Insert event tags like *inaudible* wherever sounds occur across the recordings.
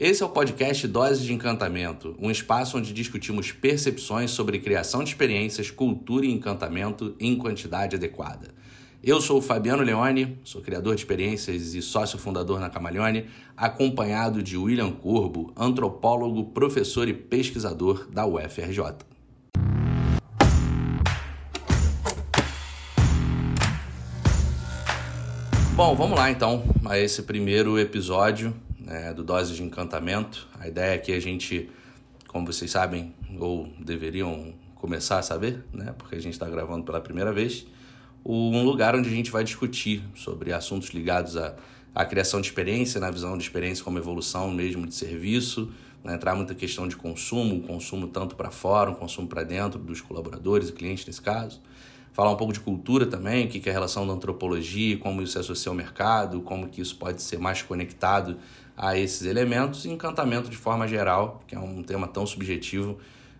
Esse é o podcast Doses de Encantamento, um espaço onde discutimos percepções sobre criação de experiências, cultura e encantamento em quantidade adequada. Eu sou o Fabiano Leone, sou criador de experiências e sócio fundador na Camaleone, acompanhado de William Corbo, antropólogo, professor e pesquisador da UFRJ. Bom, vamos lá então a esse primeiro episódio né, do Dose de Encantamento. A ideia é que a gente, como vocês sabem, ou deveriam começar a saber, né, porque a gente está gravando pela primeira vez, um lugar onde a gente vai discutir sobre assuntos ligados à, à criação de experiência, na visão de experiência como evolução mesmo de serviço, né, entrar muita questão de consumo, consumo tanto para fora, um consumo para dentro dos colaboradores e clientes nesse caso falar um pouco de cultura também, o que é a relação da antropologia, como isso se associa ao mercado, como que isso pode ser mais conectado a esses elementos e encantamento de forma geral, que é um tema tão subjetivo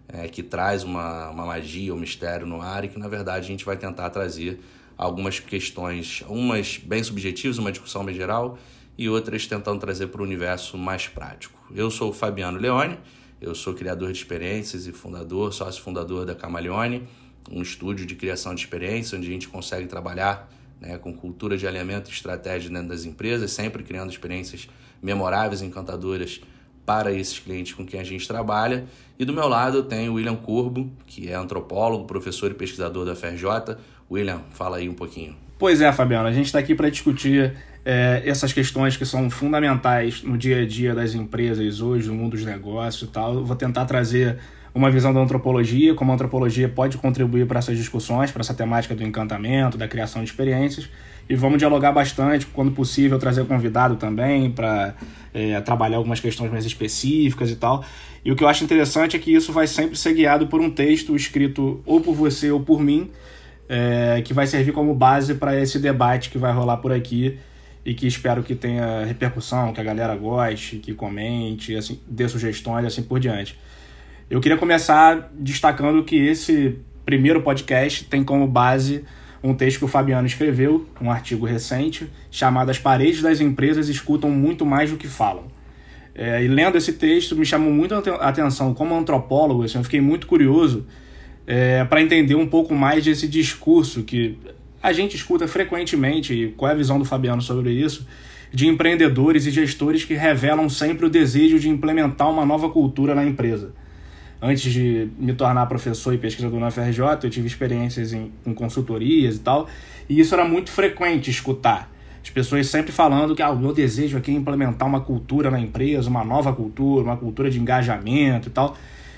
é, que traz uma, uma magia, um mistério no ar e que na verdade a gente vai tentar trazer algumas questões, umas bem subjetivas, uma discussão bem geral e outras tentando trazer para o universo mais prático. Eu sou o Fabiano Leone, eu sou criador de experiências e fundador, sócio fundador da Camaleone, um estúdio de criação de experiência onde a gente consegue trabalhar né, com cultura de alinhamento e estratégia dentro das empresas, sempre criando experiências memoráveis, encantadoras para esses clientes com quem a gente trabalha. E do meu lado tenho o William Curbo, que é antropólogo, professor e pesquisador da FRJ. William, fala aí um pouquinho. Pois é, Fabiano, a gente está aqui para discutir é, essas questões que são fundamentais no dia a dia das empresas hoje, no mundo dos negócios e tal. Eu vou tentar trazer uma visão da antropologia, como a antropologia pode contribuir para essas discussões, para essa temática do encantamento, da criação de experiências. E vamos dialogar bastante, quando possível, trazer convidado também para é, trabalhar algumas questões mais específicas e tal. E o que eu acho interessante é que isso vai sempre ser guiado por um texto escrito ou por você ou por mim, é, que vai servir como base para esse debate que vai rolar por aqui e que espero que tenha repercussão, que a galera goste, que comente, assim, dê sugestões e assim por diante. Eu queria começar destacando que esse primeiro podcast tem como base um texto que o Fabiano escreveu, um artigo recente, chamado As Paredes das Empresas Escutam Muito Mais do que Falam. É, e lendo esse texto me chamou muito a atenção como antropólogo, assim, eu fiquei muito curioso é, para entender um pouco mais desse discurso que a gente escuta frequentemente, e qual é a visão do Fabiano sobre isso, de empreendedores e gestores que revelam sempre o desejo de implementar uma nova cultura na empresa antes de me tornar professor e pesquisador na FRJ, eu tive experiências em, em consultorias e tal, e isso era muito frequente escutar. As pessoas sempre falando que ah, o meu desejo aqui é implementar uma cultura na empresa, uma nova cultura, uma cultura de engajamento e tal.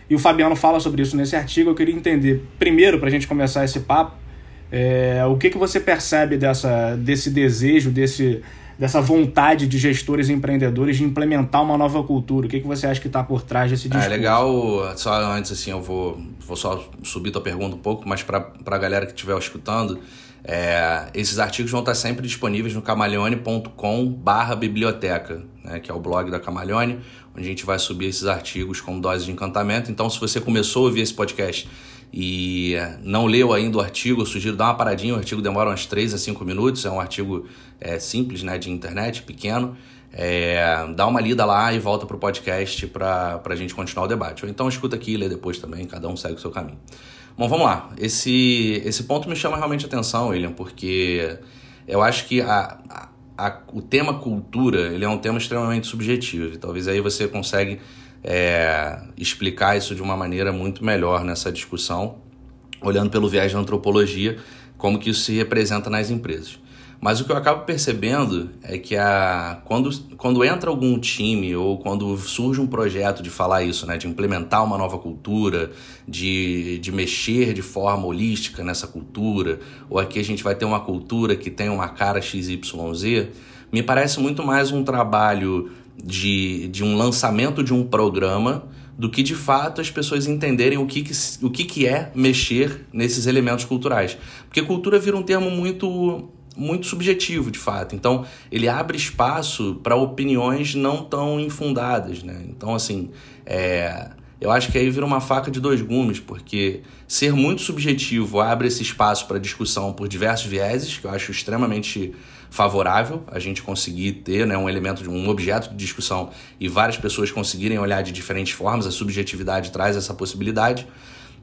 E o Fabiano fala sobre isso nesse artigo. Eu queria entender, primeiro, para a gente começar esse papo, é, o que, que você percebe dessa, desse desejo, desse, dessa vontade de gestores e empreendedores de implementar uma nova cultura? O que, que você acha que está por trás desse discurso? É legal, só antes assim, eu vou, vou só subir tua pergunta um pouco, mas para a galera que estiver escutando, é, esses artigos vão estar sempre disponíveis no camaleone.com barra biblioteca, né, que é o blog da Camaleone, onde a gente vai subir esses artigos com doses de encantamento. Então, se você começou a ouvir esse podcast e não leu ainda o artigo, eu sugiro dar uma paradinha. O artigo demora uns 3 a 5 minutos, é um artigo é, simples né, de internet, pequeno. É, dá uma lida lá e volta para o podcast para a gente continuar o debate. Ou então escuta aqui e lê depois também, cada um segue o seu caminho. Bom, vamos lá. Esse, esse ponto me chama realmente atenção, William, porque eu acho que a, a, a, o tema cultura ele é um tema extremamente subjetivo. E talvez aí você consegue é, explicar isso de uma maneira muito melhor nessa discussão, olhando pelo viés da antropologia, como que isso se representa nas empresas. Mas o que eu acabo percebendo é que a, quando, quando entra algum time ou quando surge um projeto de falar isso, né, de implementar uma nova cultura, de, de mexer de forma holística nessa cultura, ou aqui a gente vai ter uma cultura que tem uma cara XYZ, me parece muito mais um trabalho de, de um lançamento de um programa do que de fato as pessoas entenderem o que, que, o que, que é mexer nesses elementos culturais. Porque cultura vira um termo muito muito subjetivo, de fato. Então, ele abre espaço para opiniões não tão infundadas, né? Então, assim, é, eu acho que aí vira uma faca de dois gumes, porque ser muito subjetivo abre esse espaço para discussão por diversos vieses, que eu acho extremamente favorável a gente conseguir ter né, um elemento, um objeto de discussão e várias pessoas conseguirem olhar de diferentes formas, a subjetividade traz essa possibilidade.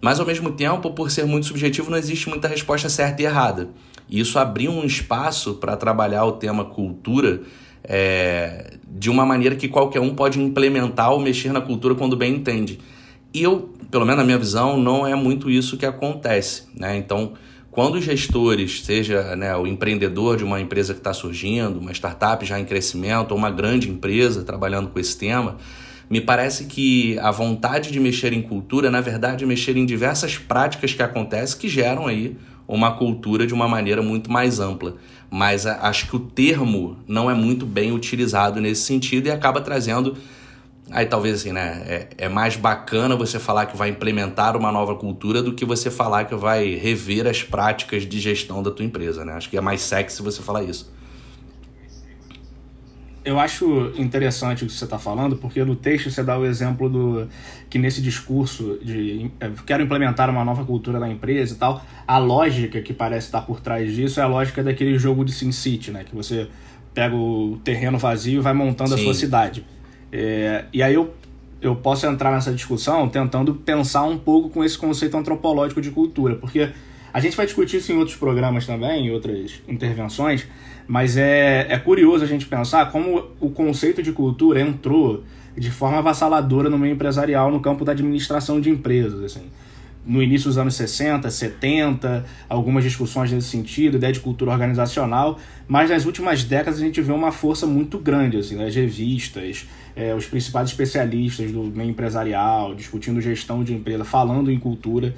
Mas ao mesmo tempo, por ser muito subjetivo, não existe muita resposta certa e errada. E isso abriu um espaço para trabalhar o tema cultura é, de uma maneira que qualquer um pode implementar ou mexer na cultura quando bem entende. E eu, pelo menos na minha visão, não é muito isso que acontece. Né? Então, quando os gestores, seja né, o empreendedor de uma empresa que está surgindo, uma startup já em crescimento, ou uma grande empresa trabalhando com esse tema, me parece que a vontade de mexer em cultura, na verdade, é mexer em diversas práticas que acontecem que geram aí uma cultura de uma maneira muito mais ampla. Mas acho que o termo não é muito bem utilizado nesse sentido e acaba trazendo. Aí talvez assim, né? É, é mais bacana você falar que vai implementar uma nova cultura do que você falar que vai rever as práticas de gestão da tua empresa, né? Acho que é mais sexy você falar isso eu acho interessante o que você está falando, porque no texto você dá o exemplo do que nesse discurso de é, quero implementar uma nova cultura na empresa e tal, a lógica que parece estar por trás disso é a lógica daquele jogo de SimCity, né? Que você pega o terreno vazio e vai montando Sim. a sua cidade. É, e aí eu, eu posso entrar nessa discussão tentando pensar um pouco com esse conceito antropológico de cultura, porque a gente vai discutir isso em outros programas também, em outras intervenções, mas é, é curioso a gente pensar como o conceito de cultura entrou de forma avassaladora no meio empresarial no campo da administração de empresas. Assim. No início dos anos 60, 70, algumas discussões nesse sentido, ideia de cultura organizacional, mas nas últimas décadas a gente vê uma força muito grande, assim, as revistas, é, os principais especialistas do meio empresarial, discutindo gestão de empresa, falando em cultura,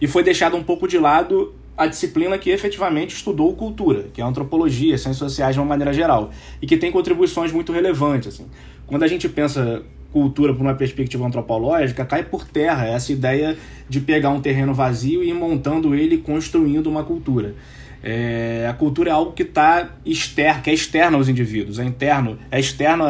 e foi deixado um pouco de lado a disciplina que efetivamente estudou cultura, que é a antropologia, ciências sociais de uma maneira geral, e que tem contribuições muito relevantes. Assim. Quando a gente pensa cultura por uma perspectiva antropológica, cai por terra essa ideia de pegar um terreno vazio e ir montando ele construindo uma cultura. É, a cultura é algo que está externo, que é externo aos indivíduos, é interno, é externo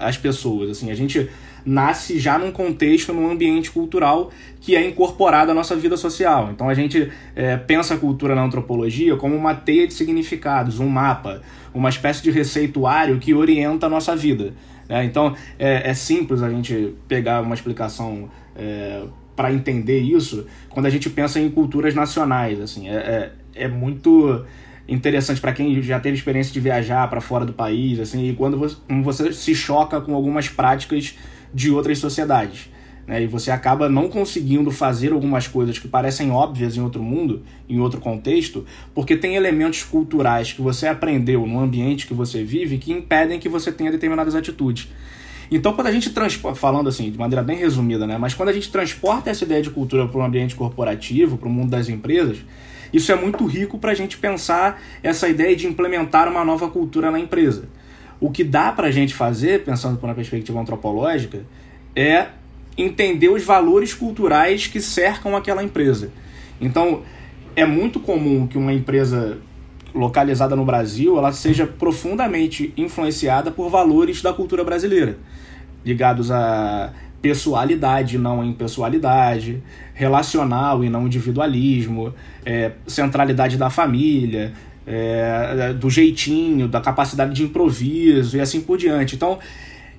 às pessoas. Assim, a gente nasce já num contexto, num ambiente cultural que é incorporado à nossa vida social. Então a gente é, pensa a cultura na antropologia como uma teia de significados, um mapa, uma espécie de receituário que orienta a nossa vida. Né? Então é, é, simples a gente pegar uma explicação é, para entender isso quando a gente pensa em culturas nacionais. Assim, é, é, muito interessante para quem já teve experiência de viajar para fora do país, assim, e quando você, você se choca com algumas práticas de outras sociedades. Né? E você acaba não conseguindo fazer algumas coisas que parecem óbvias em outro mundo, em outro contexto, porque tem elementos culturais que você aprendeu no ambiente que você vive que impedem que você tenha determinadas atitudes. Então, quando a gente transporta, falando assim, de maneira bem resumida, né? Mas quando a gente transporta essa ideia de cultura para um ambiente corporativo, para o mundo das empresas, isso é muito rico para a gente pensar essa ideia de implementar uma nova cultura na empresa. O que dá para a gente fazer, pensando por uma perspectiva antropológica, é entender os valores culturais que cercam aquela empresa. Então, é muito comum que uma empresa localizada no Brasil ela seja profundamente influenciada por valores da cultura brasileira, ligados a pessoalidade e não impessoalidade, relacional e não individualismo, é, centralidade da família, é, do jeitinho, da capacidade de improviso e assim por diante. Então,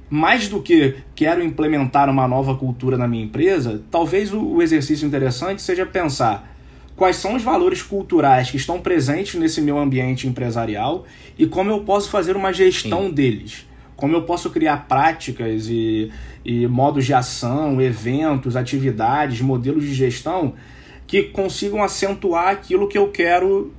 mais do que quero implementar uma nova cultura na minha empresa, talvez o exercício interessante seja pensar quais são os valores culturais que estão presentes nesse meu ambiente empresarial e como eu posso fazer uma gestão Sim. deles. Como eu posso criar práticas e, e modos de ação, eventos, atividades, modelos de gestão que consigam acentuar aquilo que eu quero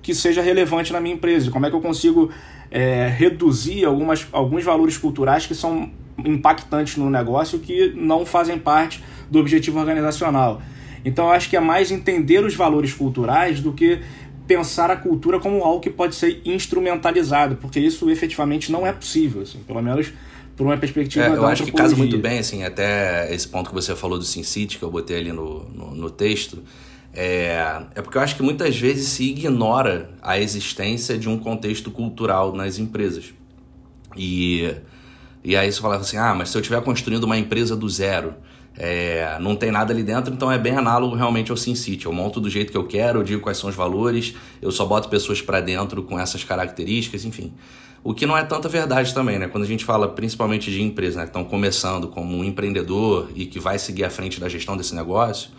que seja relevante na minha empresa? Como é que eu consigo é, reduzir algumas, alguns valores culturais que são impactantes no negócio que não fazem parte do objetivo organizacional? Então, eu acho que é mais entender os valores culturais do que pensar a cultura como algo que pode ser instrumentalizado, porque isso efetivamente não é possível, assim, pelo menos por uma perspectiva é, Eu acho que casa muito bem, assim, até esse ponto que você falou do SimCity, que eu botei ali no, no, no texto, é, é porque eu acho que muitas vezes se ignora a existência de um contexto cultural nas empresas. E, e aí você fala assim: ah, mas se eu estiver construindo uma empresa do zero, É, não tem nada ali dentro, então é bem análogo realmente ao SimCity. Eu monto do jeito que eu quero, eu digo quais são os valores, eu só boto pessoas para dentro com essas características, enfim. O que não é tanta verdade também, né? Quando a gente fala principalmente de empresas né, que estão começando como um empreendedor e que vai seguir à frente da gestão desse negócio,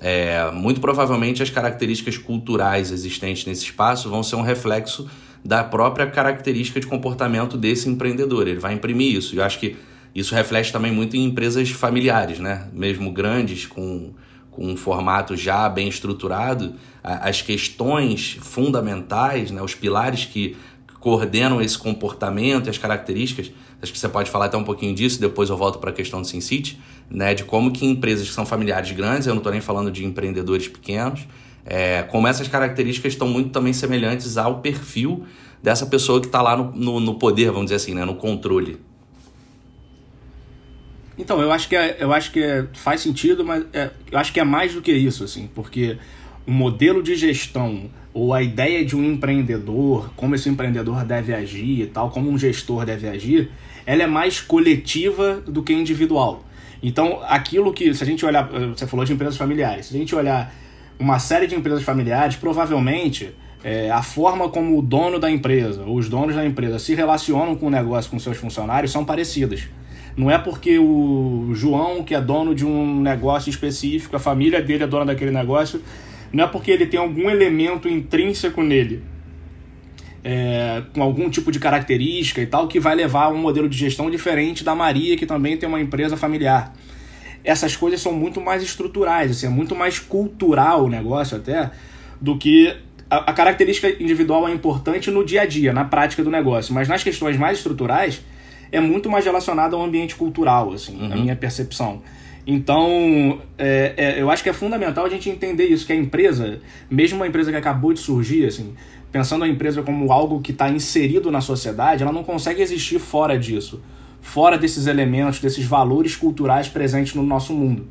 é, muito provavelmente as características culturais existentes nesse espaço vão ser um reflexo da própria característica de comportamento desse empreendedor. Ele vai imprimir isso. Eu acho que isso reflete também muito em empresas familiares, né? Mesmo grandes, com, com um formato já bem estruturado, as questões fundamentais, né? os pilares que coordenam esse comportamento e as características. Acho que você pode falar até um pouquinho disso, depois eu volto para a questão do SimCity, né? De como que empresas que são familiares grandes, eu não estou nem falando de empreendedores pequenos, é, como essas características estão muito também semelhantes ao perfil dessa pessoa que está lá no, no, no, poder, vamos dizer assim, né? no controle. Então, eu acho que, é, eu acho que é, faz sentido, mas é, eu acho que é mais do que isso, assim, porque o modelo de gestão ou a ideia de um empreendedor, como esse empreendedor deve agir e tal, como um gestor deve agir, ela é mais coletiva do que individual. Então, aquilo que, se a gente olhar, você falou de empresas familiares, se a gente olhar uma série de empresas familiares, provavelmente é, a forma como o dono da empresa, ou os donos da empresa se relacionam com o negócio, com seus funcionários, são parecidas. Não é porque o João, que é dono de um negócio específico, a família dele é dona daquele negócio, não é porque ele tem algum elemento intrínseco nele, é, com algum tipo de característica e tal, que vai levar a um modelo de gestão diferente da Maria, que também tem uma empresa familiar. Essas coisas são muito mais estruturais, assim, é muito mais cultural o negócio até, do que a, a característica individual é importante no dia a dia, na prática do negócio, mas nas questões mais estruturais é muito mais relacionado ao ambiente cultural, assim, uhum. na minha percepção. Então, é, é, eu acho que é fundamental a gente entender isso, que a empresa, mesmo uma empresa que acabou de surgir, assim, pensando a empresa como algo que está inserido na sociedade, ela não consegue existir fora disso, fora desses elementos, desses valores culturais presentes no nosso mundo.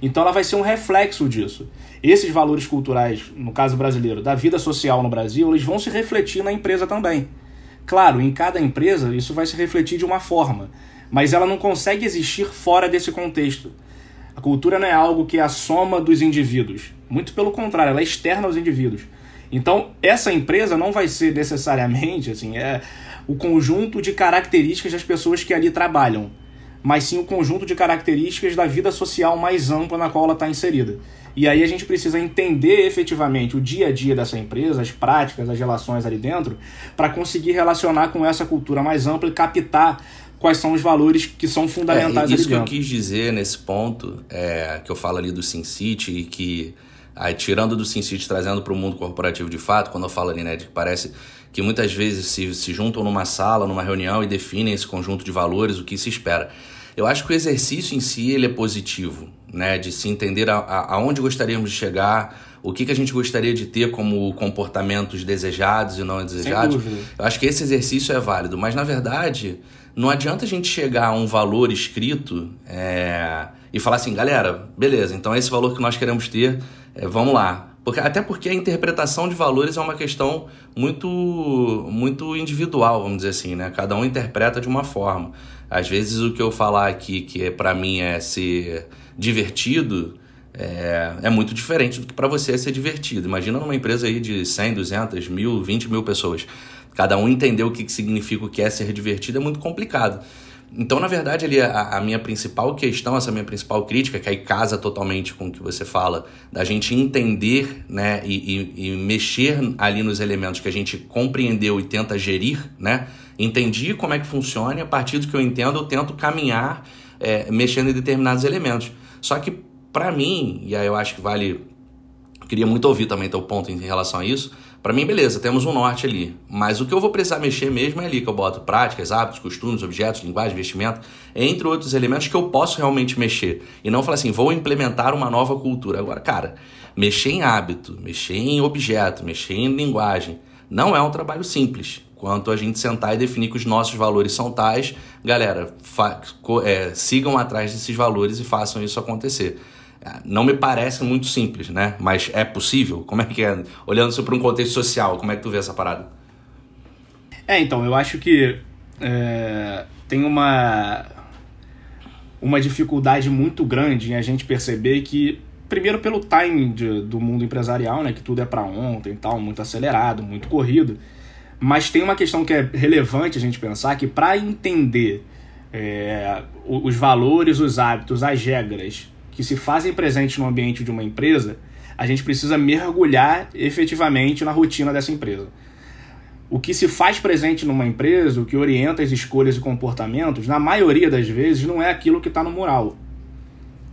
Então ela vai ser um reflexo disso. Esses valores culturais, no caso brasileiro, da vida social no Brasil, eles vão se refletir na empresa também. Claro, em cada empresa isso vai se refletir de uma forma, mas ela não consegue existir fora desse contexto. A cultura não é algo que é a soma dos indivíduos. Muito pelo contrário, ela é externa aos indivíduos. Então, essa empresa não vai ser necessariamente assim, é o conjunto de características das pessoas que ali trabalham, mas sim o conjunto de características da vida social mais ampla na qual ela está inserida. E aí a gente precisa entender efetivamente o dia a dia dessa empresa, as práticas, as relações ali dentro, para conseguir relacionar com essa cultura mais ampla e captar quais são os valores que são fundamentais é, isso que eu quis dizer nesse ponto, é, que eu falo ali do SimCity e que aí, tirando do SimCity trazendo para o mundo corporativo de fato, quando eu falo ali, né, de que parece que muitas vezes se, se juntam numa sala, numa reunião e definem esse conjunto de valores, o que se espera. Eu acho que o exercício em si ele é positivo, né, de se entender a, a, aonde gostaríamos de chegar, o que, que a gente gostaria de ter como comportamentos desejados e não desejados. Eu acho que esse exercício é válido, mas na verdade não adianta a gente chegar a um valor escrito é, e falar assim, galera, beleza, então é esse valor que nós queremos ter, é, vamos lá. Porque, até porque a interpretação de valores é uma questão muito, muito individual, vamos dizer assim, né? Cada um interpreta de uma forma. Às vezes o que eu falar aqui, que é, para mim é ser divertido, é, é muito diferente do que para você é ser divertido. Imagina numa empresa aí de 100, 200, mil, 20 mil pessoas cada um entender o que significa o que é ser divertido é muito complicado. Então, na verdade, ali a, a, minha principal questão, essa minha principal crítica, que aí casa totalmente com o que você fala, da gente entender né, e, e, e mexer ali nos elementos que a gente compreendeu e tenta gerir, né? Entendi como é que funciona e a partir do que eu entendo, eu tento caminhar é, mexendo em determinados elementos. Só que, para mim, e aí eu acho que vale. Queria muito ouvir também teu ponto em relação a isso para mim, beleza, temos um norte ali. Mas o que eu vou precisar mexer mesmo é ali que eu boto práticas, hábitos, costumes, objetos, linguagem, vestimento, entre outros elementos que eu posso realmente mexer. E não falar assim, vou implementar uma nova cultura. Agora, cara, mexer em hábito, mexer em objeto, mexer em linguagem, não é um trabalho simples. Quanto a gente sentar e definir que os nossos valores são tais, galera, é, sigam atrás desses valores e façam isso acontecer não me parece muito simples, né? Mas é possível? Como é que é? Olhando isso para um contexto social, como é que tu vê essa parada? É, então, eu acho que é, tem uma uma dificuldade muito grande em a gente perceber que, primeiro pelo timing de, do mundo empresarial, né, que tudo é para ontem e tal, muito acelerado, muito corrido, mas tem uma questão que é relevante a gente pensar que para entender é, os valores, os hábitos, as regras que se fazem presentes no ambiente de uma empresa, a gente precisa mergulhar efetivamente na rotina dessa empresa. O que se faz presente numa empresa, o que orienta as escolhas e comportamentos, na maioria das vezes não é aquilo que está no mural.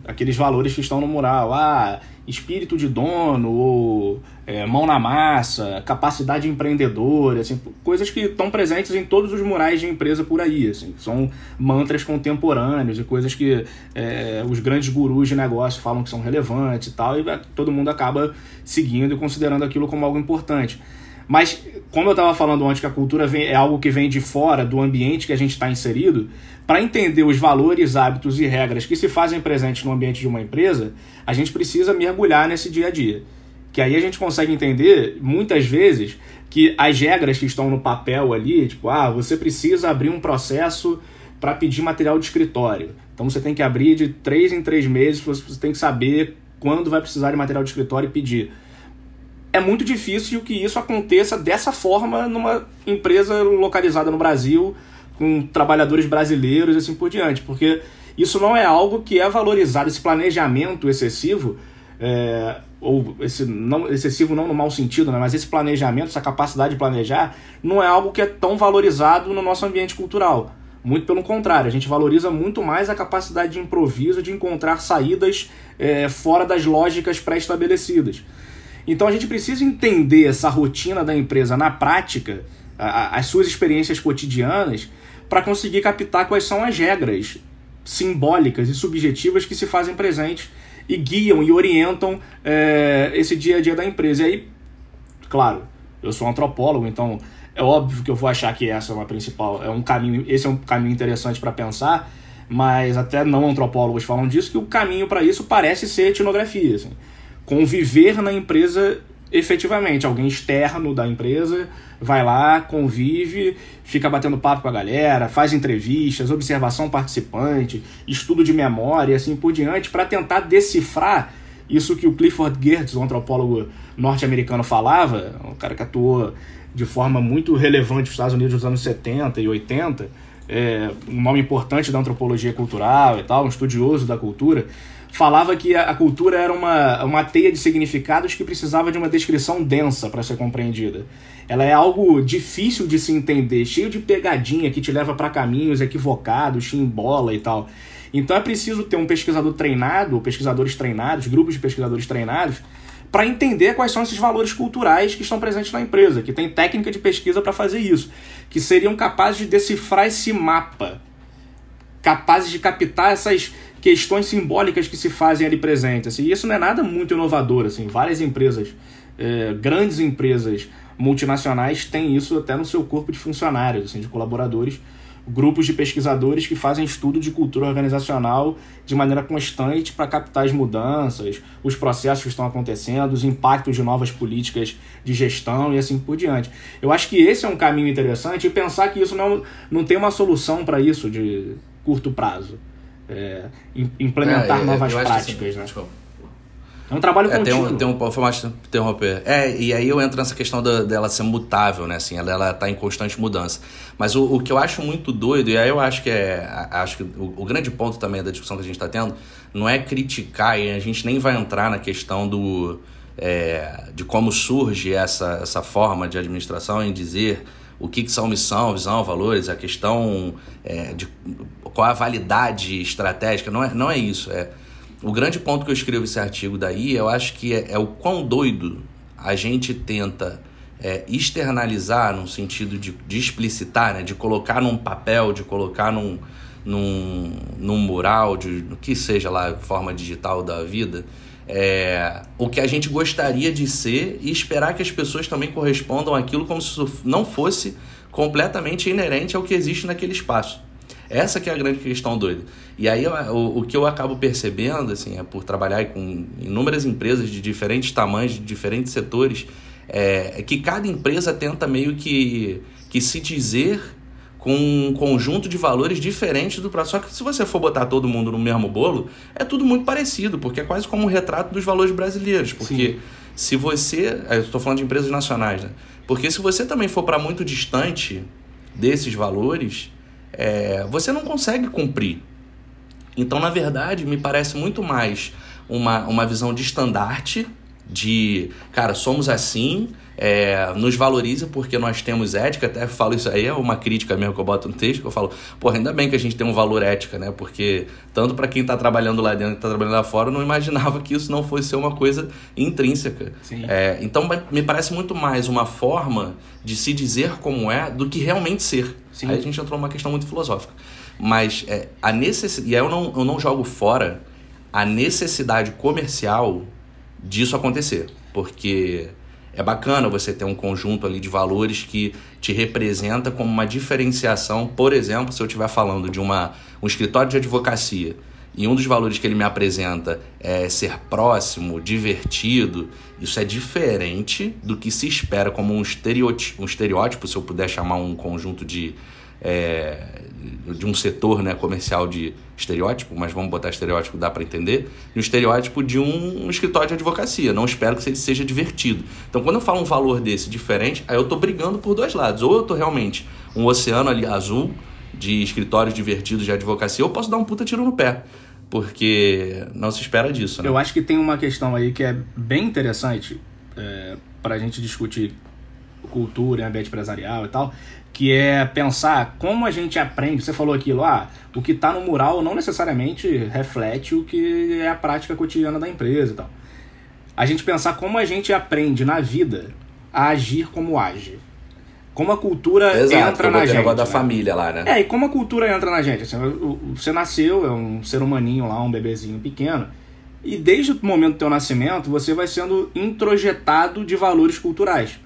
Aqueles valores que estão no mural. Ah, espírito de dono, ou é, mão na massa, capacidade empreendedora, assim, coisas que estão presentes em todos os murais de empresa por aí. Assim, são mantras contemporâneos e coisas que é, os grandes gurus de negócio falam que são relevantes e tal, e todo mundo acaba seguindo e considerando aquilo como algo importante. Mas, como eu estava falando antes, que a cultura vem, é algo que vem de fora do ambiente que a gente está inserido, para entender os valores, hábitos e regras que se fazem presentes no ambiente de uma empresa, a gente precisa mergulhar nesse dia a dia. Que aí a gente consegue entender, muitas vezes, que as regras que estão no papel ali, tipo, ah, você precisa abrir um processo para pedir material de escritório. Então você tem que abrir de três em três meses, você tem que saber quando vai precisar de material de escritório e pedir. É muito difícil que isso aconteça dessa forma numa empresa localizada no Brasil, com trabalhadores brasileiros e assim por diante, porque isso não é algo que é valorizado, esse planejamento excessivo, é, ou esse não, excessivo não no mau sentido, né, mas esse planejamento, essa capacidade de planejar, não é algo que é tão valorizado no nosso ambiente cultural. Muito pelo contrário, a gente valoriza muito mais a capacidade de improviso, de encontrar saídas é, fora das lógicas pré-estabelecidas. Então a gente precisa entender essa rotina da empresa na prática, a, as suas experiências cotidianas, para conseguir captar quais são as regras simbólicas e subjetivas que se fazem presentes e guiam e orientam é, esse dia a dia da empresa. E aí, claro, eu sou antropólogo, então é óbvio que eu vou achar que essa é uma principal, é um caminho, esse é um caminho interessante para pensar, mas até não antropólogos falam disso que o caminho para isso parece ser etnografia, assim. Conviver na empresa efetivamente, alguém externo da empresa vai lá, convive, fica batendo papo com a galera, faz entrevistas, observação participante, estudo de memória e assim por diante, para tentar decifrar isso que o Clifford Geertz, um antropólogo norte-americano, falava, um cara que atuou de forma muito relevante nos Estados Unidos nos anos 70 e 80, é, um nome importante da antropologia cultural e tal, um estudioso da cultura, falava que a, cultura era uma, uma teia de significados que precisava de uma descrição densa para ser compreendida. Ela é algo difícil de se entender, cheio de pegadinha que te leva para caminhos equivocados, te embola e tal. Então é preciso ter um pesquisador treinado, pesquisadores treinados, grupos de pesquisadores treinados, para entender quais são esses valores culturais que estão presentes na empresa, que tem técnica de pesquisa para fazer isso, que seriam capazes de decifrar esse mapa, capazes de captar essas questões simbólicas que se fazem ali presentes. Assim. E isso não é nada muito inovador. Assim. Várias empresas, é, grandes empresas multinacionais têm isso até no seu corpo de funcionários, assim, de colaboradores, grupos de pesquisadores que fazem estudo de cultura organizacional de maneira constante para captar as mudanças, os processos que estão acontecendo, os impactos de novas políticas de gestão e assim por diante. Eu acho que esse é um caminho interessante e pensar que isso não, não tem uma solução para isso de curto prazo é, implementar é, novas práticas, assim, né? Desculpa. É um trabalho é, contínuo. Tem um, tem um formato interromper. É, e aí eu entro nessa questão da, dela ser mutável, né? Assim, ela, ela tá em constante mudança. Mas o, o que eu acho muito doido, e aí eu acho que é. Acho que o, o grande ponto também da discussão que a gente está tendo não é criticar, e a gente nem vai entrar na questão do. É, de como surge essa, essa forma de administração em dizer o que, que são missão, visão, valores, a questão é, de qual a validade estratégica, não é, não é isso. É, o grande ponto que eu escrevo esse artigo daí, eu acho que é, é o quão doido a gente tenta é, externalizar no sentido de, de explicitar, né, de colocar num papel, de colocar num, num, num mural, de que seja lá forma digital da vida, é, o que a gente gostaria de ser e esperar que as pessoas também correspondam àquilo como se não fosse completamente inerente ao que existe naquele espaço. Essa que é a grande questão doida. E aí o, o que eu acabo percebendo, assim, é por trabalhar com inúmeras empresas de diferentes tamanhos, de diferentes setores, é, é que cada empresa tenta meio que, que se dizer com um conjunto de valores diferentes do próximo. Só que se você for botar todo mundo no mesmo bolo, é tudo muito parecido, porque é quase como um retrato dos valores brasileiros. Porque Sim. se você. Eu estou falando de empresas nacionais, né? Porque se você também for para muito distante desses valores, é, você não consegue cumprir. Então, na verdade, me parece muito mais uma, uma visão de estandarte, de, cara, somos assim, é, nos valoriza porque nós temos ética, até falo isso aí, é uma crítica mesmo que eu boto no texto, que eu falo, porra, ainda bem que a gente tem um valor ética, né? Porque tanto para quem está trabalhando lá dentro e está trabalhando lá fora, eu não imaginava que isso não fosse ser uma coisa intrínseca. É, então me parece muito mais uma forma de se dizer como é do que realmente ser. Sim. Aí a gente entrou numa questão muito filosófica. Mas é, a necessidade, e aí eu não, eu não jogo fora a necessidade comercial disso acontecer. Porque é bacana você ter um conjunto ali de valores que te representa como uma diferenciação. Por exemplo, se eu estiver falando de uma, um escritório de advocacia e um dos valores que ele me apresenta é ser próximo, divertido, isso é diferente do que se espera como um estereótipo, um estereótipo se eu puder chamar um conjunto de, é, de um setor né, comercial de estereótipo, mas vamos botar estereótipo, dá para entender, de um estereótipo de um, escritório de advocacia. Não espero que seja divertido. Então, quando eu falo um valor desse diferente, aí eu estou brigando por dois lados. Ou eu estou realmente um oceano ali azul de escritórios divertidos de advocacia, ou eu posso dar um puta tiro no pé. Porque não se espera disso. Né? Eu acho que tem uma questão aí que é bem interessante é, para a gente discutir cultura, ambiente empresarial e tal, que é pensar como a gente aprende. Você falou aquilo, ah, o que está no mural não necessariamente reflete o que é a prática cotidiana da empresa e tal. A gente pensar como a gente aprende na vida a agir como age. Como a cultura Exato, entra na gente. negócio da né? família lá, né? É, e como a cultura entra na gente. Assim, você nasceu, é um ser humaninho lá, um bebezinho pequeno, e desde o momento do teu nascimento, você vai sendo introjetado de valores culturais.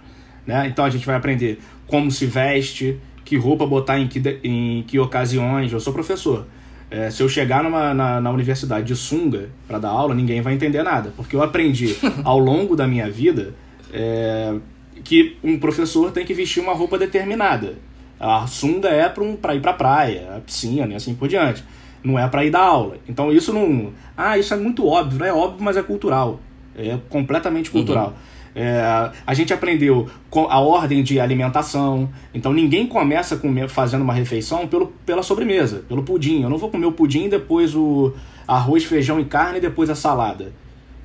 Né? Então a gente vai aprender como se veste, que roupa botar em que, em que ocasiões. Eu sou professor. É, se eu chegar numa, na, na universidade de sunga para dar aula, ninguém vai entender nada. Porque eu aprendi *laughs* ao longo da minha vida é, que um professor tem que vestir uma roupa determinada. A sunga é para um, ir para praia, a piscina e assim por diante. Não é para ir dar aula. Então isso não. Ah, isso é muito óbvio, não é óbvio, mas é cultural. É completamente cultural. Uhum. É, a gente aprendeu a ordem de alimentação. Então ninguém começa comer, fazendo uma refeição pelo, pela sobremesa, pelo pudim. Eu não vou comer o pudim, depois o arroz, feijão e carne e depois a salada.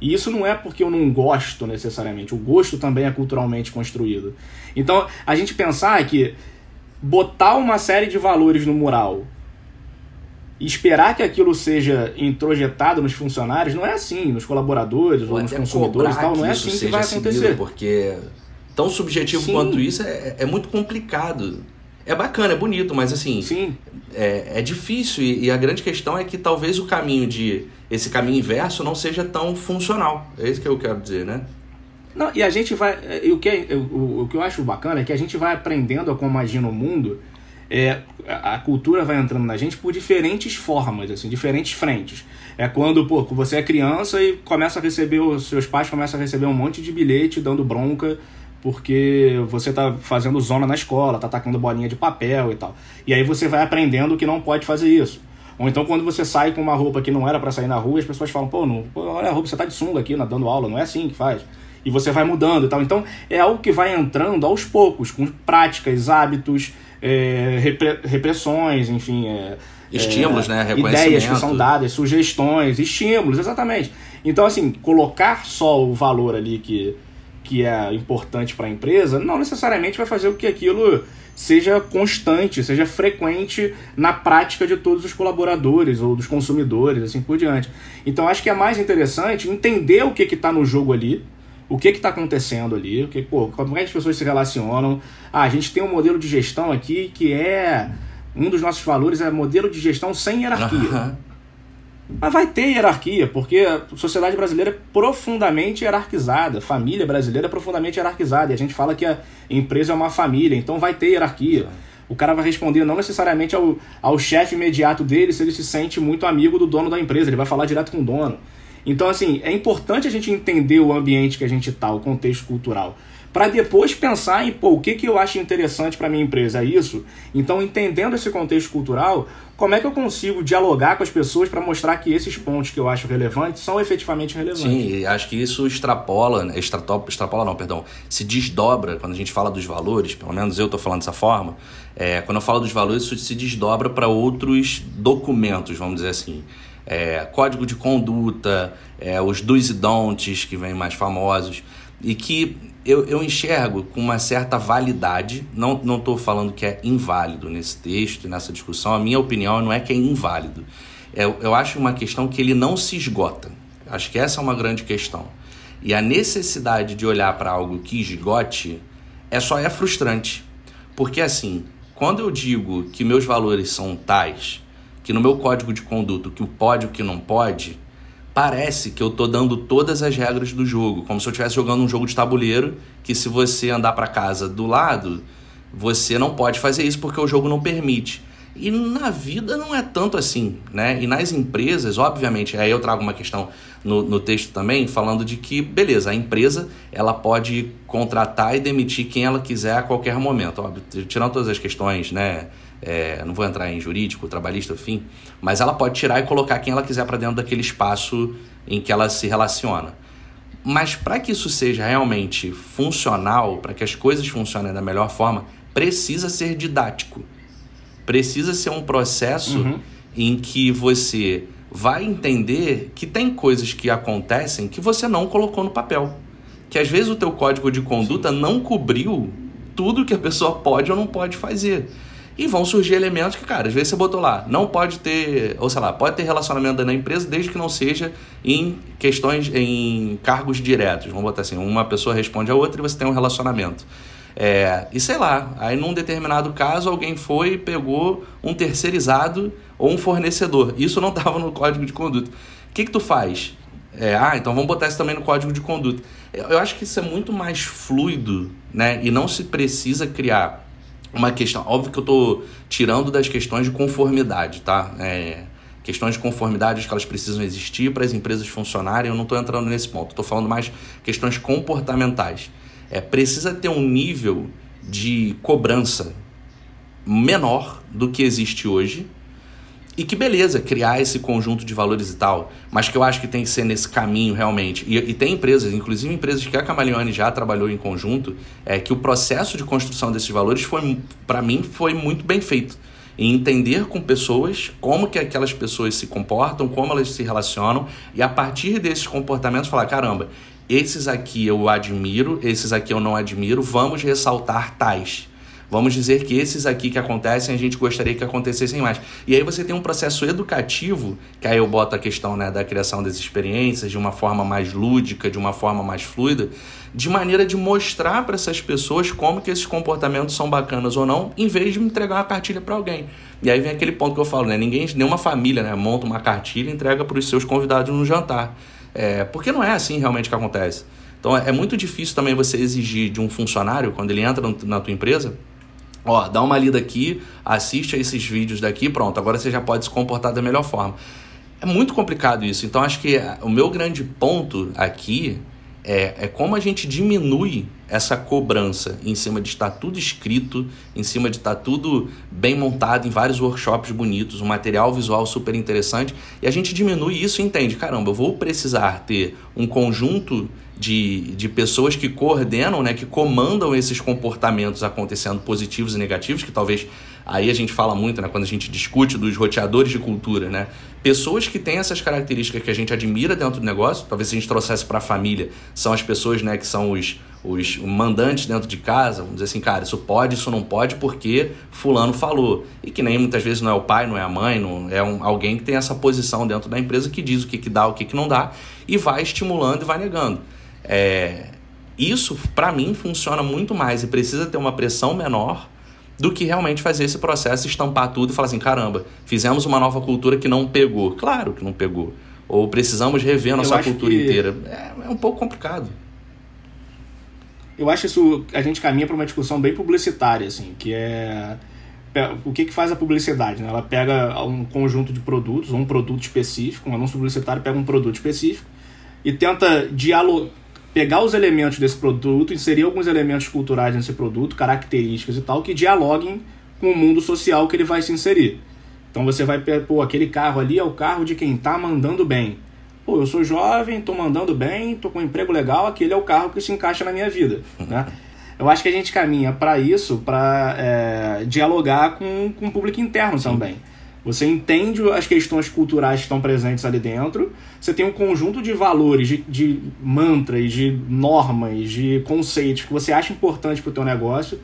E isso não é porque eu não gosto necessariamente. O gosto também é culturalmente construído. Então a gente pensar que botar uma série de valores no mural e esperar que aquilo seja introjetado nos funcionários não é assim, nos colaboradores ou, ou nos consumidores e tal, não é assim que vai acontecer. Porque tão subjetivo Sim. quanto isso é, é muito complicado. É bacana, é bonito, mas assim, Sim. É, é difícil e, e, a grande questão é que talvez o caminho de esse caminho inverso não seja tão funcional. É isso que eu quero dizer, né? Não, e a gente vai. E o, que, é, o, o que eu acho bacana é que a gente vai aprendendo a como agir no mundo é, a cultura vai entrando na gente por diferentes formas, assim, diferentes frentes. É quando, pô, você é criança e começa a receber, os seus pais começam a receber um monte de bilhete dando bronca porque você tá fazendo zona na escola, tá atacando bolinha de papel e tal. E aí você vai aprendendo que não pode fazer isso. Ou então quando você sai com uma roupa que não era para sair na rua, as pessoas falam, pô, não, pô, olha a roupa, você tá de sunga aqui, dando aula, não é assim que faz. E você vai mudando e tal. Então é algo que vai entrando aos poucos, com práticas, hábitos, é, repressões, enfim. É, estímulos, é, né? Ideias que são dadas, sugestões, estímulos, exatamente. Então, assim, colocar só o valor ali que, que é importante para a empresa não necessariamente vai fazer com que aquilo seja constante, seja frequente na prática de todos os colaboradores ou dos consumidores, assim por diante. Então, acho que é mais interessante entender o que está no jogo ali o que está acontecendo ali, o que, pô, como é que as pessoas se relacionam. Ah, a gente tem um modelo de gestão aqui que é. Um dos nossos valores é modelo de gestão sem hierarquia. Uhum. Mas vai ter hierarquia, porque a sociedade brasileira é profundamente hierarquizada, a família brasileira é profundamente hierarquizada, e a gente fala que a empresa é uma família, então vai ter hierarquia. O cara vai responder não necessariamente ao, ao chefe imediato dele se ele se sente muito amigo do dono da empresa, ele vai falar direto com o dono. Então, assim, é importante a gente entender o ambiente que a gente está, o contexto cultural, para depois pensar em, pô, o que, que eu acho interessante para minha empresa, é isso? Então, entendendo esse contexto cultural, como é que eu consigo dialogar com as pessoas para mostrar que esses pontos que eu acho relevantes são efetivamente relevantes? Sim, acho que isso extrapola, né, extrapola, extrapola não, perdão, se desdobra quando a gente fala dos valores, pelo menos eu estou falando dessa forma, é, quando eu falo dos valores, isso se desdobra para outros documentos, vamos dizer assim. É, código de conduta, é, os do's e don'ts que vêm mais famosos, e que eu, eu enxergo com uma certa validade, não estou falando que é inválido nesse texto e nessa discussão, a minha opinião não é que é inválido. Eu, eu acho uma questão que ele não se esgota. Acho que essa é uma grande questão. E a necessidade de olhar para algo que esgote é só é frustrante. Porque assim, quando eu digo que meus valores são tais, que no meu código de conduta o que pode e o que não pode, parece que eu tô dando todas as regras do jogo, como se eu estivesse jogando um jogo de tabuleiro que se você andar para casa do lado, você não pode fazer isso porque o jogo não permite. E na vida não é tanto assim, né? E nas empresas, obviamente, aí eu trago uma questão no, no texto também, falando de que, beleza, a empresa ela pode contratar e demitir quem ela quiser a qualquer momento, óbvio, tirando todas as questões, né? É, não vou entrar em jurídico, trabalhista, enfim, mas ela pode tirar e colocar quem ela quiser para dentro daquele espaço em que ela se relaciona. Mas para que isso seja realmente funcional, para que as coisas funcionem da melhor forma, precisa ser didático. Precisa ser um processo uhum. em que você vai entender que tem coisas que acontecem que você não colocou no papel. Que às vezes o teu código de conduta não cobriu tudo que a pessoa pode ou não pode fazer. E vão surgir elementos que, cara, às vezes você botou lá, não pode ter, ou sei lá, pode ter relacionamento da empresa desde que não seja em questões, em cargos diretos. Vamos botar assim, uma pessoa responde a outra e você tem um relacionamento. É, e sei lá, aí num determinado caso alguém foi e pegou um terceirizado ou um fornecedor. Isso não *laughs* estava no código de conduta. O que, que tu faz? É, ah, então vamos botar isso também no código de conduta. Eu acho que isso é muito mais fluido, né? E não se precisa criar uma questão. Óbvio que eu estou tirando das questões de conformidade, tá? É, questões de conformidade que elas precisam existir para as empresas funcionarem, eu não estou entrando nesse ponto. Estou falando mais questões comportamentais. É, precisa ter um nível de cobrança menor do que existe hoje e que beleza, criar esse conjunto de valores e tal, mas que eu acho que tem que ser nesse caminho realmente. E, e tem empresas, inclusive empresas que a Camaleone já trabalhou em conjunto, é que o processo de construção desses valores foi, para mim, foi muito bem feito. Em entender com pessoas como que aquelas pessoas se comportam, como elas se relacionam, e a partir desses comportamentos falar, caramba, esses aqui eu admiro, esses aqui eu não admiro, vamos ressaltar tais. Vamos dizer que esses aqui que acontecem, a gente gostaria que acontecessem mais. E aí você tem um processo educativo, que aí eu boto a questão né, da criação das experiências de uma forma mais lúdica, de uma forma mais fluida, de maneira de mostrar para essas pessoas como que esses comportamentos são bacanas ou não, em vez de entregar uma cartilha para alguém. E aí vem aquele ponto que eu falo, né? Ninguém, nenhuma família né, monta uma cartilha e entrega para os seus convidados no jantar. É, porque não é assim realmente que acontece. Então é muito difícil também você exigir de um funcionário, quando ele entra na tua empresa, Ó, dá uma lida aqui, assiste a esses vídeos daqui, pronto, agora você já pode se comportar da melhor forma. É muito complicado isso, então acho que o meu grande ponto aqui é, é como a gente diminui essa cobrança em cima de estar tudo escrito, em cima de estar tudo bem montado em vários workshops bonitos, um material visual super interessante, e a gente diminui isso e entende, caramba, eu vou precisar ter um conjunto de, de pessoas que coordenam, né, que comandam esses comportamentos acontecendo positivos e negativos, que talvez aí a gente fala muito, né, quando a gente discute dos roteadores de cultura, né? Pessoas que têm essas características que a gente admira dentro do negócio, talvez se a gente trouxesse para a família, são as pessoas, né, que são os, os mandantes dentro de casa, vamos dizer assim, cara, isso pode, isso não pode porque fulano falou. E que nem muitas vezes não é o pai, não é a mãe, não é um, alguém que tem essa posição dentro da empresa que diz o que, que dá, o que, que não dá e vai estimulando e vai negando. É, isso, para mim, funciona muito mais e precisa ter uma pressão menor do que realmente fazer esse processo, estampar tudo e falar assim: caramba, fizemos uma nova cultura que não pegou. Claro que não pegou. Ou precisamos rever a nossa cultura que... inteira. É, é um pouco complicado. Eu acho isso. A gente caminha para uma discussão bem publicitária, assim, que é. O que, que faz a publicidade? Né? Ela pega um conjunto de produtos, um produto específico, um anúncio publicitário pega um produto específico e tenta dialogar pegar os elementos desse produto, inserir alguns elementos culturais nesse produto, características e tal, que dialoguem com o mundo social que ele vai se inserir. Então você vai, pô, aquele carro ali é o carro de quem tá mandando bem. Pô, eu sou jovem, tô mandando bem, tô com um emprego legal, aquele é o carro que se encaixa na minha vida, né? *laughs* Eu acho que a gente caminha para isso, para é, dialogar com, com o público interno Sim. Você entende as questões culturais que estão presentes ali dentro, você tem um conjunto de valores, de, de mantras, de normas, de conceitos que você acha importante para o teu negócio.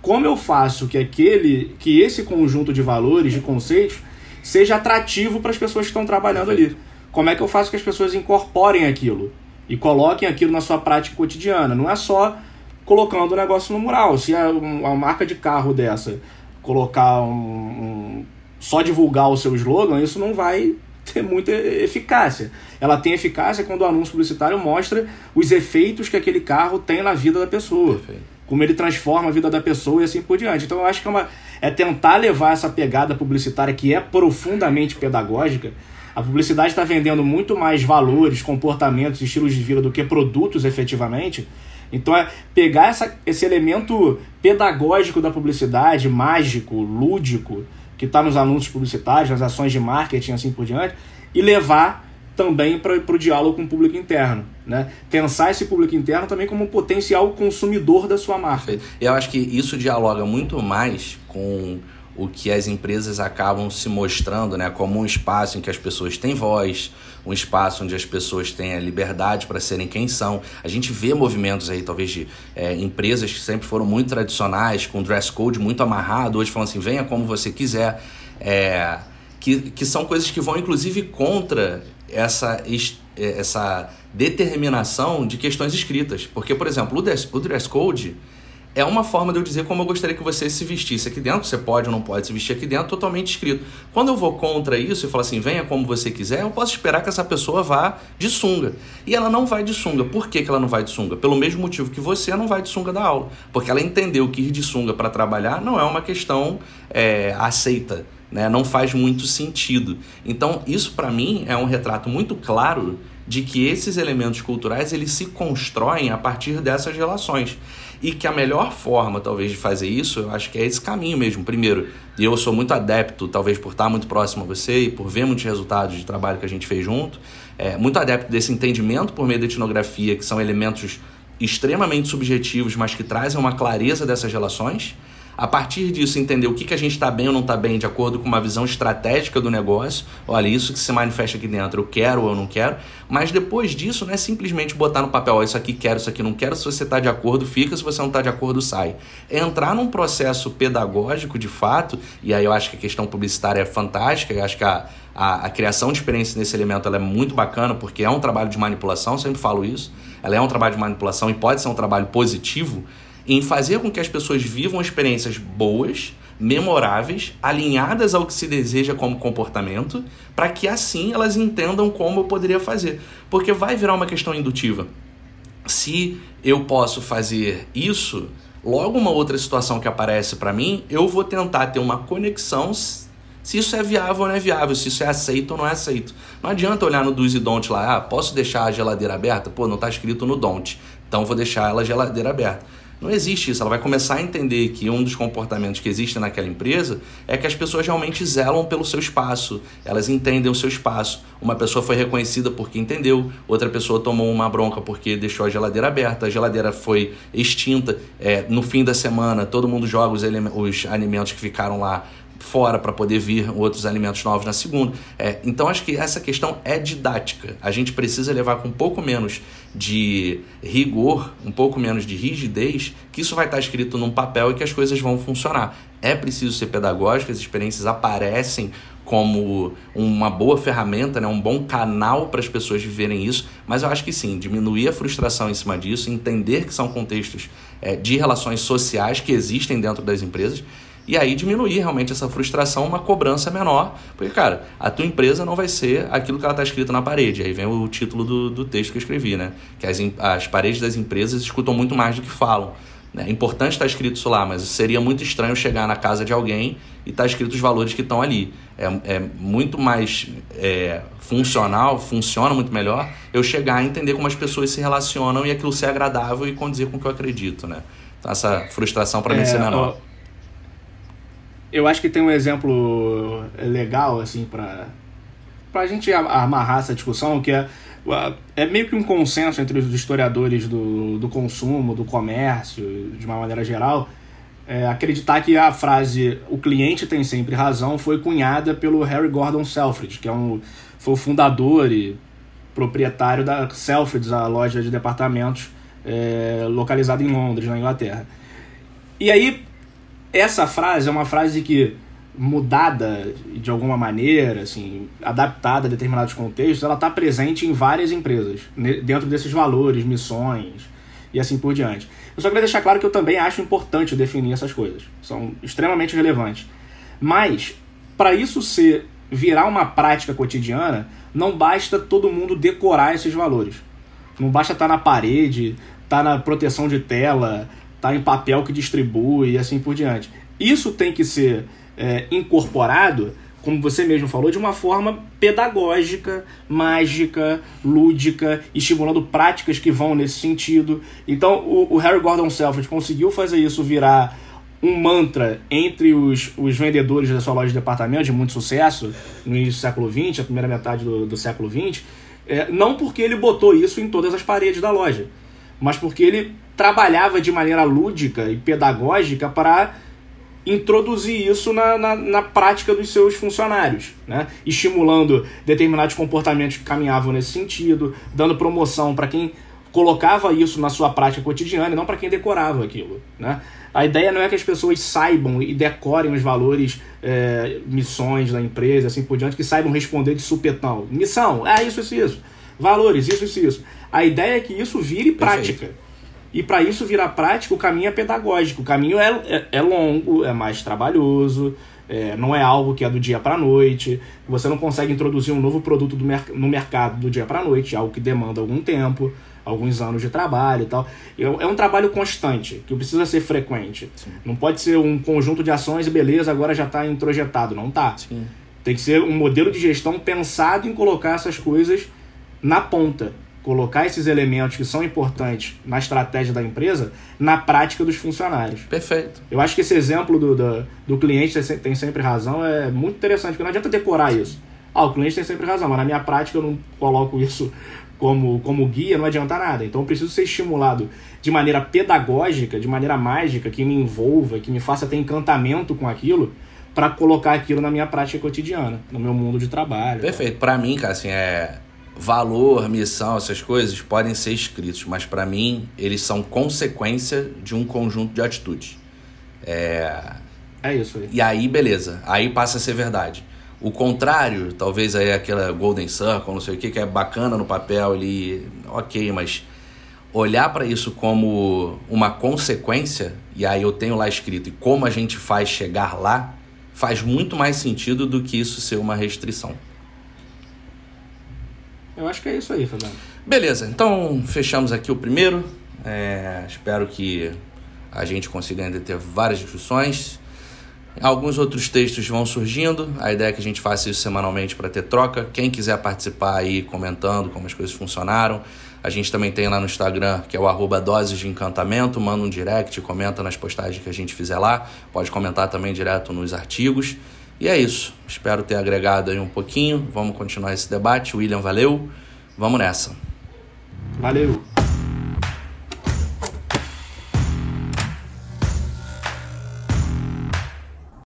Como eu faço que aquele, que esse conjunto de valores, de conceitos, seja atrativo para as pessoas que estão trabalhando ali? Como é que eu faço que as pessoas incorporem aquilo e coloquem aquilo na sua prática cotidiana? Não é só colocando o negócio no mural. Se a, uma marca de carro dessa colocar um, um só divulgar o seu slogan, isso não vai ter muita eficácia. Ela tem eficácia quando o anúncio publicitário mostra os efeitos que aquele carro tem na vida da pessoa. Perfeito. Como ele transforma a vida da pessoa e assim por diante. Então eu acho que é, uma, é tentar levar essa pegada publicitária que é profundamente pedagógica. A publicidade está vendendo muito mais valores, comportamentos, estilos de vida do que produtos efetivamente. Então é pegar essa, esse elemento pedagógico da publicidade, mágico, lúdico, que está nos anúncios publicitários, nas ações de marketing, assim por diante, e levar também para o diálogo com o público interno. Né? Pensar esse público interno também como um potencial consumidor da sua marca. Eu acho que isso dialoga muito mais com o que as empresas acabam se mostrando né, como um espaço em que as pessoas têm voz, um espaço onde as pessoas têm a liberdade para serem quem são. A gente vê movimentos aí, talvez, de é, empresas que sempre foram muito tradicionais, com dress code muito amarrado, hoje falam assim, venha como você quiser. É, que, que são coisas que vão, inclusive, contra essa, é, essa determinação de questões escritas. Porque, por exemplo, o dress, o dress code é uma forma de eu dizer como eu gostaria que você se vestisse aqui dentro. Você pode ou não pode se vestir aqui dentro, totalmente escrito. Quando eu vou contra isso e falo assim, venha como você quiser, eu posso esperar que essa pessoa vá de sunga. E ela não vai de sunga. Por que, que ela não vai de sunga? Pelo mesmo motivo que você não vai de sunga da aula. Porque ela entendeu que ir de sunga para trabalhar não é uma questão é, aceita. Né? Não faz muito sentido. Então, isso para mim é um retrato muito claro de que esses elementos culturais eles se constroem a partir dessas relações. E que a melhor forma, talvez, de fazer isso, eu acho que é esse caminho mesmo. Primeiro, e eu sou muito adepto, talvez por estar muito próximo a você e por ver muitos resultados de trabalho que a gente fez junto, é, muito adepto desse entendimento por meio da etnografia, que são elementos extremamente subjetivos, mas que trazem uma clareza dessas relações. A partir disso, entender o que, que a gente está bem ou não está bem, de acordo com uma visão estratégica do negócio. Olha, isso que se manifesta aqui dentro, eu quero ou eu não quero. Mas depois disso, não é simplesmente botar no papel, oh, isso aqui quero, isso aqui não quero. Se você está de acordo, fica. Se você não está de acordo, sai. É entrar num processo pedagógico, de fato, e aí eu acho que a questão publicitária é fantástica, eu acho que a, a, a criação de experiência nesse elemento é muito bacana, porque é um trabalho de manipulação, sempre falo isso. Ela é um trabalho de manipulação e pode ser um trabalho positivo, em fazer com que as pessoas vivam experiências boas, memoráveis, alinhadas ao que se deseja como comportamento, para que assim elas entendam como eu poderia fazer. Porque vai virar uma questão indutiva. Se eu posso fazer isso, logo uma outra situação que aparece para mim, eu vou tentar ter uma conexão se isso é viável ou não é viável, se isso é aceito ou não é aceito. Não adianta olhar no do's e don't lá, ah, posso deixar a geladeira aberta? Pô, não está escrito no don't, então vou deixar ela a geladeira aberta. Não existe isso. Ela vai começar a entender que um dos comportamentos que existem naquela empresa é que as pessoas realmente zelam pelo seu espaço. Elas entendem o seu espaço. Uma pessoa foi reconhecida porque entendeu, outra pessoa tomou uma bronca porque deixou a geladeira aberta, a geladeira foi extinta. É, no fim da semana, todo mundo joga os, os alimentos que ficaram lá fora para poder vir outros alimentos novos na segunda. É, então acho que essa questão é didática. A gente precisa levar com um pouco menos de rigor, um pouco menos de rigidez, que isso vai estar escrito num papel e que as coisas vão funcionar. É preciso ser pedagógico, as experiências aparecem como uma boa ferramenta, né, um bom canal para as pessoas viverem isso, mas eu acho que sim, diminuir a frustração em cima disso, entender que são contextos é, de relações sociais que existem dentro das empresas e aí diminuir realmente essa frustração, uma cobrança menor, porque, cara, a tua empresa não vai ser aquilo que ela está escrito na parede. Aí vem o título do, do texto que eu escrevi, né? Que as, as paredes das empresas escutam muito mais do que falam. Né? É importante estar escrito isso lá, mas seria muito estranho chegar na casa de alguém e estar tá escrito os valores que estão ali. é, é muito mais é, funcional, funciona muito melhor eu chegar a entender como as pessoas se relacionam e aquilo ser agradável e condizer com o que eu acredito, né? Então, essa frustração para mim é, ser menor. Eu acho que tem um exemplo legal, assim, para a gente amarrar essa discussão, que é, é meio que um consenso entre os historiadores do, do consumo, do comércio, de uma maneira geral, é, acreditar que a frase o cliente tem sempre razão foi cunhada pelo Harry Gordon Selfridge, que é um, foi o fundador e proprietário da Selfridges, a loja de departamentos é, localizada em Londres, na Inglaterra. E aí, essa frase é uma frase que, mudada de alguma maneira, assim, adaptada a determinados contextos, ela está presente em várias empresas, dentro desses valores, missões e assim por diante. Eu só queria deixar claro que eu também acho importante definir essas coisas. São extremamente relevantes. Mas, para isso ser virar uma prática cotidiana, não basta todo mundo decorar esses valores. Não basta estar tá na parede, estar tá na proteção de tela, tá em papel que distribui e assim por diante. Isso tem que ser é, incorporado, como você mesmo falou, de uma forma pedagógica, mágica, lúdica, estimulando práticas que vão nesse sentido. Então, o, o Harry Gordon Selfridge conseguiu fazer isso virar um mantra entre os, os vendedores da sua loja de departamento de muito sucesso no início do século XX, a primeira metade do, do século XX, é, não porque ele botou isso em todas as paredes da loja, mas porque ele trabalhava de maneira lúdica e pedagógica para introduzir isso na, na, na, prática dos seus funcionários, né? estimulando determinados comportamentos que caminhavam nesse sentido, dando promoção para quem colocava isso na sua prática cotidiana e não para quem decorava aquilo. Né? A ideia não é que as pessoas saibam e decorem os valores, é, missões da empresa, assim por diante, que saibam responder de supetão. Missão, é isso, isso, isso. Valores, isso, isso, isso. A ideia é que isso vire prática. E para isso virar prática, o caminho é pedagógico. O caminho é, é, é longo, é mais trabalhoso, é, não é algo que é do dia para noite. Você não consegue introduzir um novo produto mer no mercado do dia para noite, é algo que demanda algum tempo alguns anos de trabalho e tal. É um trabalho constante, que precisa ser frequente. Sim. Não pode ser um conjunto de ações e beleza, agora já está introjetado. Não está. Tem que ser um modelo de gestão pensado em colocar essas coisas na ponta. Colocar esses elementos que são importantes na estratégia da empresa na prática dos funcionários. Perfeito. Eu acho que esse exemplo do, do, do cliente tem sempre razão é muito interessante, porque não adianta decorar isso. Ah, o cliente tem sempre razão, mas na minha prática eu não coloco isso como, como guia, não adianta nada. Então eu preciso ser estimulado de maneira pedagógica, de maneira mágica, que me envolva, que me faça ter encantamento com aquilo, para colocar aquilo na minha prática cotidiana, no meu mundo de trabalho. Perfeito. Para mim, cara, assim, é valor, missão, essas coisas podem ser escritos, mas para mim eles são consequência de um conjunto de atitudes. É, é isso aí. E aí, beleza. Aí passa a ser verdade. O contrário, talvez aí aquela Golden Circle, não sei o que, que é bacana no papel ali, ok, mas olhar para isso como uma consequência, e aí eu tenho lá escrito, e como a gente faz chegar lá, faz muito mais sentido do que isso ser uma restrição. Eu acho que é isso aí, Fernando. Beleza, então fechamos aqui o primeiro. É, espero que a gente consiga ainda ter várias discussões. Alguns outros textos vão surgindo, a ideia é que a gente faça isso semanalmente para ter troca. Quem quiser participar aí comentando como as coisas funcionaram, a gente também tem lá no Instagram, que é o arroba doses de encantamento, manda um direct, comenta nas postagens que a gente fizer lá, pode comentar também direto nos artigos. E é isso, espero ter agregado aí um pouquinho, vamos continuar esse debate. William, valeu, vamos nessa. Valeu.